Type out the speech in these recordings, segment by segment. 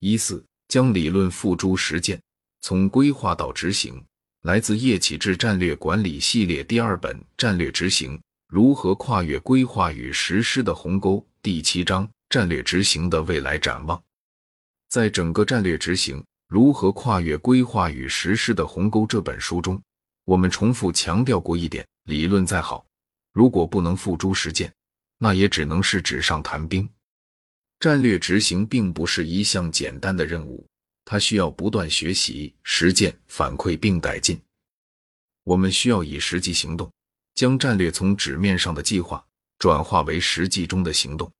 一四，将理论付诸实践，从规划到执行。来自叶启智战略管理系列第二本《战略执行：如何跨越规划与实施的鸿沟》第七章：战略执行的未来展望。在整个战略执行如何跨越规划与实施的鸿沟这本书中，我们重复强调过一点：理论再好，如果不能付诸实践，那也只能是纸上谈兵。战略执行并不是一项简单的任务。它需要不断学习、实践、反馈并改进。我们需要以实际行动，将战略从纸面上的计划转化为实际中的行动。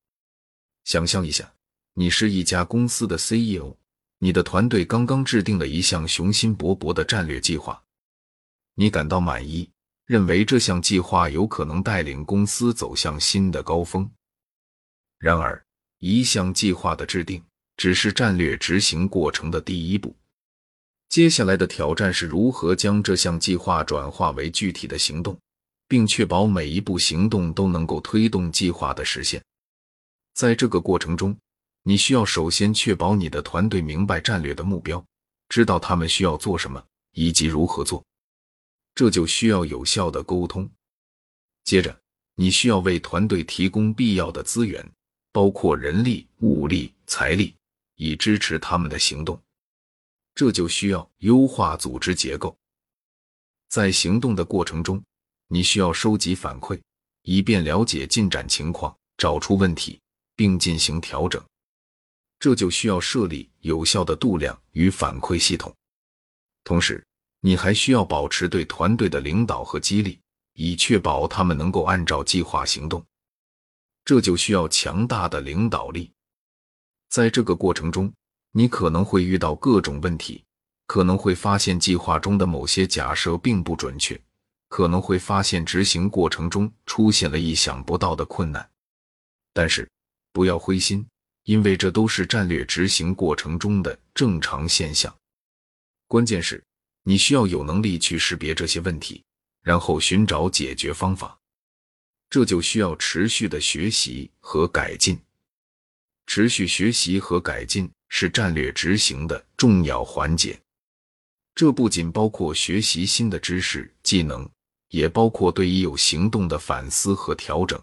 想象一下，你是一家公司的 CEO，你的团队刚刚制定了一项雄心勃勃的战略计划，你感到满意，认为这项计划有可能带领公司走向新的高峰。然而，一项计划的制定。只是战略执行过程的第一步，接下来的挑战是如何将这项计划转化为具体的行动，并确保每一步行动都能够推动计划的实现。在这个过程中，你需要首先确保你的团队明白战略的目标，知道他们需要做什么以及如何做，这就需要有效的沟通。接着，你需要为团队提供必要的资源，包括人力、物力、财力。以支持他们的行动，这就需要优化组织结构。在行动的过程中，你需要收集反馈，以便了解进展情况，找出问题，并进行调整。这就需要设立有效的度量与反馈系统。同时，你还需要保持对团队的领导和激励，以确保他们能够按照计划行动。这就需要强大的领导力。在这个过程中，你可能会遇到各种问题，可能会发现计划中的某些假设并不准确，可能会发现执行过程中出现了意想不到的困难。但是不要灰心，因为这都是战略执行过程中的正常现象。关键是你需要有能力去识别这些问题，然后寻找解决方法。这就需要持续的学习和改进。持续学习和改进是战略执行的重要环节。这不仅包括学习新的知识技能，也包括对已有行动的反思和调整。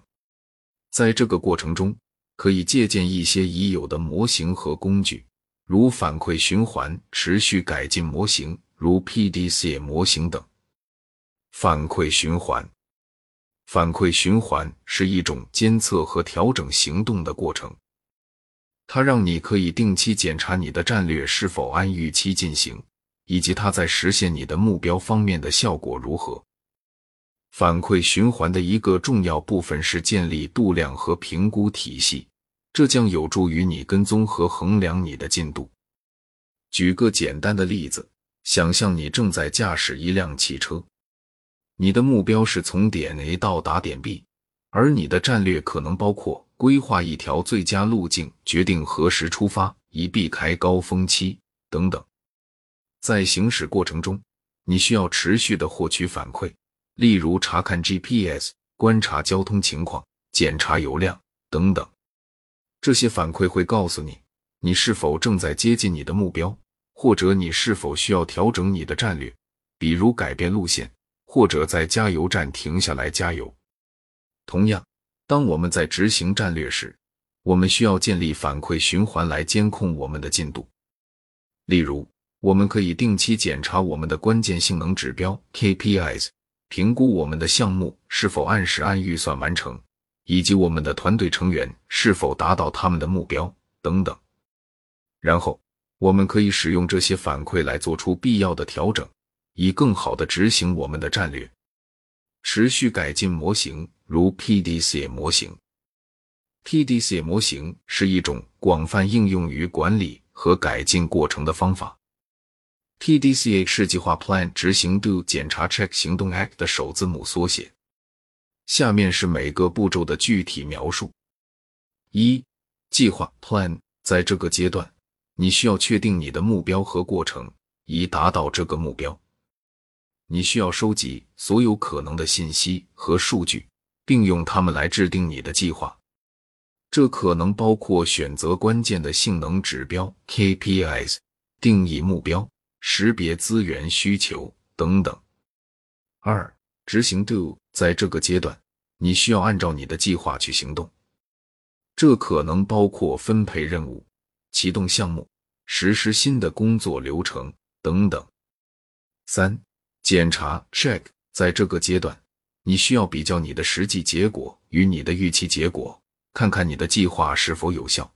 在这个过程中，可以借鉴一些已有的模型和工具，如反馈循环、持续改进模型，如 PDCA 模型等。反馈循环，反馈循环是一种监测和调整行动的过程。它让你可以定期检查你的战略是否按预期进行，以及它在实现你的目标方面的效果如何。反馈循环的一个重要部分是建立度量和评估体系，这将有助于你跟踪和衡量你的进度。举个简单的例子，想象你正在驾驶一辆汽车，你的目标是从点 A 到达点 B，而你的战略可能包括。规划一条最佳路径，决定何时出发，以避开高峰期等等。在行驶过程中，你需要持续的获取反馈，例如查看 GPS、观察交通情况、检查油量等等。这些反馈会告诉你，你是否正在接近你的目标，或者你是否需要调整你的战略，比如改变路线，或者在加油站停下来加油。同样。当我们在执行战略时，我们需要建立反馈循环来监控我们的进度。例如，我们可以定期检查我们的关键性能指标 KPIs，评估我们的项目是否按时按预算完成，以及我们的团队成员是否达到他们的目标等等。然后，我们可以使用这些反馈来做出必要的调整，以更好的执行我们的战略。持续改进模型。如 PDCA 模型，PDCA 模型是一种广泛应用于管理和改进过程的方法。PDCA 是计划 Plan 执行 Do 检查 Check 行动 Act 的首字母缩写。下面是每个步骤的具体描述：一、计划 Plan，在这个阶段，你需要确定你的目标和过程，以达到这个目标。你需要收集所有可能的信息和数据。并用它们来制定你的计划。这可能包括选择关键的性能指标 KPIs、定义目标、识别资源需求等等。二、执行 Do，在这个阶段，你需要按照你的计划去行动，这可能包括分配任务、启动项目、实施新的工作流程等等。三、检查 Check，在这个阶段，你需要比较你的实际结果与你的预期结果。看看你的计划是否有效，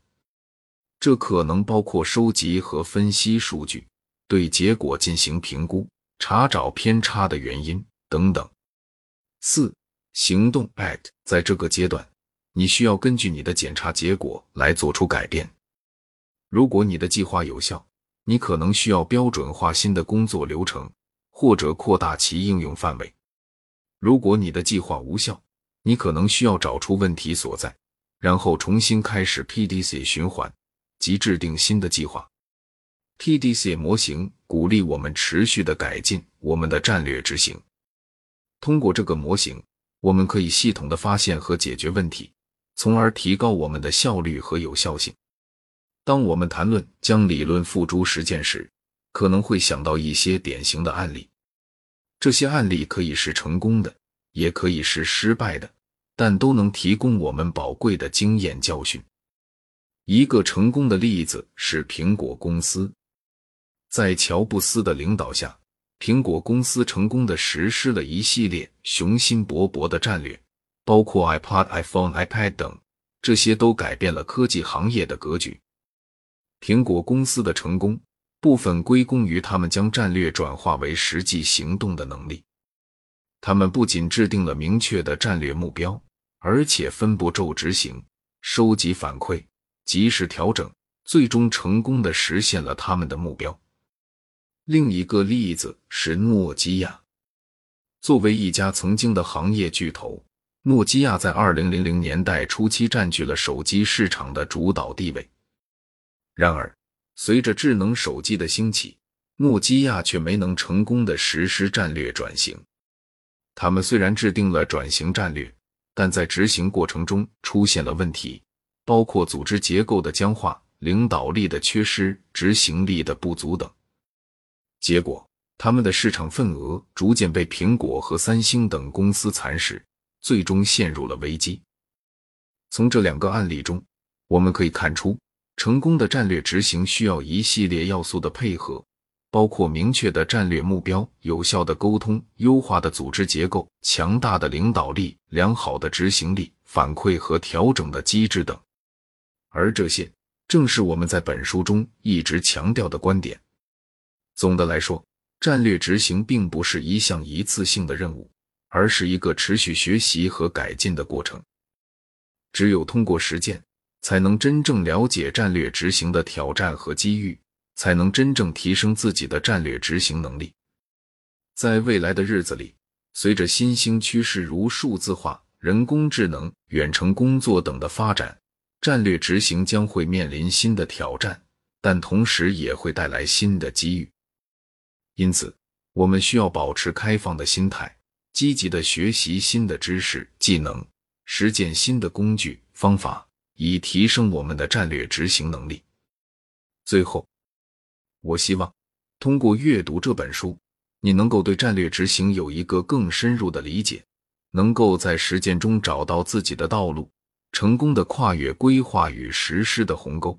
这可能包括收集和分析数据，对结果进行评估，查找偏差的原因等等。四、行动 Act，在这个阶段，你需要根据你的检查结果来做出改变。如果你的计划有效，你可能需要标准化新的工作流程，或者扩大其应用范围。如果你的计划无效，你可能需要找出问题所在。然后重新开始 PDC 循环，即制定新的计划。PDC 模型鼓励我们持续的改进我们的战略执行。通过这个模型，我们可以系统的发现和解决问题，从而提高我们的效率和有效性。当我们谈论将理论付诸实践时，可能会想到一些典型的案例。这些案例可以是成功的，也可以是失败的。但都能提供我们宝贵的经验教训。一个成功的例子是苹果公司，在乔布斯的领导下，苹果公司成功的实施了一系列雄心勃勃的战略，包括 iPod、iPhone、iPad 等，这些都改变了科技行业的格局。苹果公司的成功部分归功于他们将战略转化为实际行动的能力。他们不仅制定了明确的战略目标。而且分步骤执行、收集反馈、及时调整，最终成功的实现了他们的目标。另一个例子是诺基亚。作为一家曾经的行业巨头，诺基亚在二零零零年代初期占据了手机市场的主导地位。然而，随着智能手机的兴起，诺基亚却没能成功的实施战略转型。他们虽然制定了转型战略，但在执行过程中出现了问题，包括组织结构的僵化、领导力的缺失、执行力的不足等。结果，他们的市场份额逐渐被苹果和三星等公司蚕食，最终陷入了危机。从这两个案例中，我们可以看出，成功的战略执行需要一系列要素的配合。包括明确的战略目标、有效的沟通、优化的组织结构、强大的领导力、良好的执行力、反馈和调整的机制等。而这些正是我们在本书中一直强调的观点。总的来说，战略执行并不是一项一次性的任务，而是一个持续学习和改进的过程。只有通过实践，才能真正了解战略执行的挑战和机遇。才能真正提升自己的战略执行能力。在未来的日子里，随着新兴趋势如数字化、人工智能、远程工作等的发展，战略执行将会面临新的挑战，但同时也会带来新的机遇。因此，我们需要保持开放的心态，积极的学习新的知识、技能，实践新的工具方法，以提升我们的战略执行能力。最后。我希望通过阅读这本书，你能够对战略执行有一个更深入的理解，能够在实践中找到自己的道路，成功的跨越规划与实施的鸿沟。